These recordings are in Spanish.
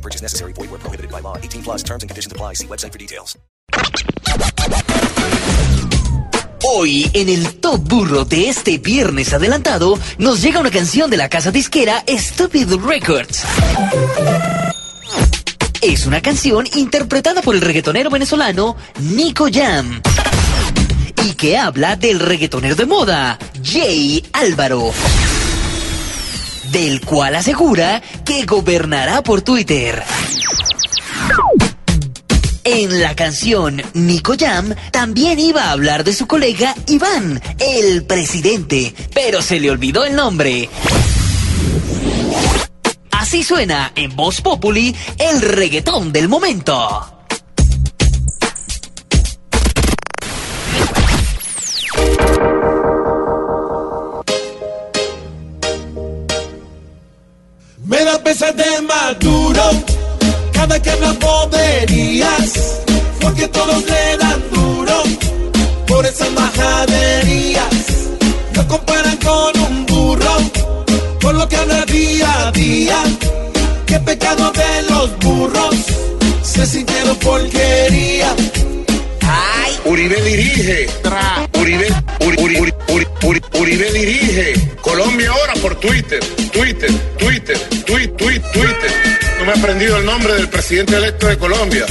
No purchase necessary. Void where prohibited by law. 18 plus terms and conditions apply. See website for details. Hoy, en el Top Burro de este viernes adelantado, nos llega una canción de la casa disquera Stupid Records. Es una canción interpretada por el reggaetonero venezolano Nico Jam. Y que habla del reggaetonero de moda, Jay Álvaro. Del cual asegura que gobernará por Twitter. En la canción Nico Jam también iba a hablar de su colega Iván, el presidente, pero se le olvidó el nombre. Así suena en Voz Populi el reggaetón del momento. Me da pesar de maduro cada que habla boberías, porque todos le dan duro por esas majaderías. Lo comparan con un burro, por lo que habla día a día. Qué pecado de los burros, se sintieron porquería. Uribe dirige. Uribe, Uri- Uri- Uri- Uri- Uri- Uribe dirige. Colombia ahora por Twitter. Twitter, Twitter, Twitter. Me he aprendido el nombre del presidente electo de Colombia.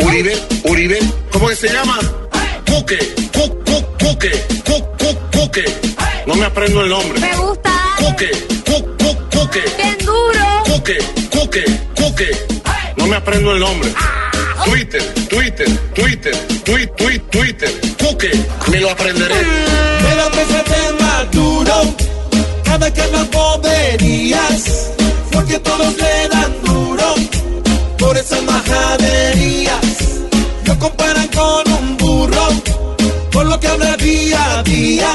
Uribe, Uribe, ¿cómo que se llama? Cuque, cu, cu, Cuque, cu, cu, Cuque. No me aprendo el nombre. Me gusta. Cuque, cu, cu, Cuque. ¡Bien duro! Cuque, Cuque, Cuque. No me aprendo el nombre. Twitter, Twitter, Twitter, tweet, tweet, Twitter. Cuque, me lo aprenderé. Me da pesar de maduro cada que habla boberías, porque todos le dan esas majaderías. Lo comparan con un burro, por lo que habla día a día.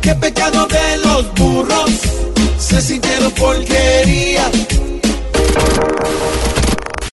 Qué pecado de los burros.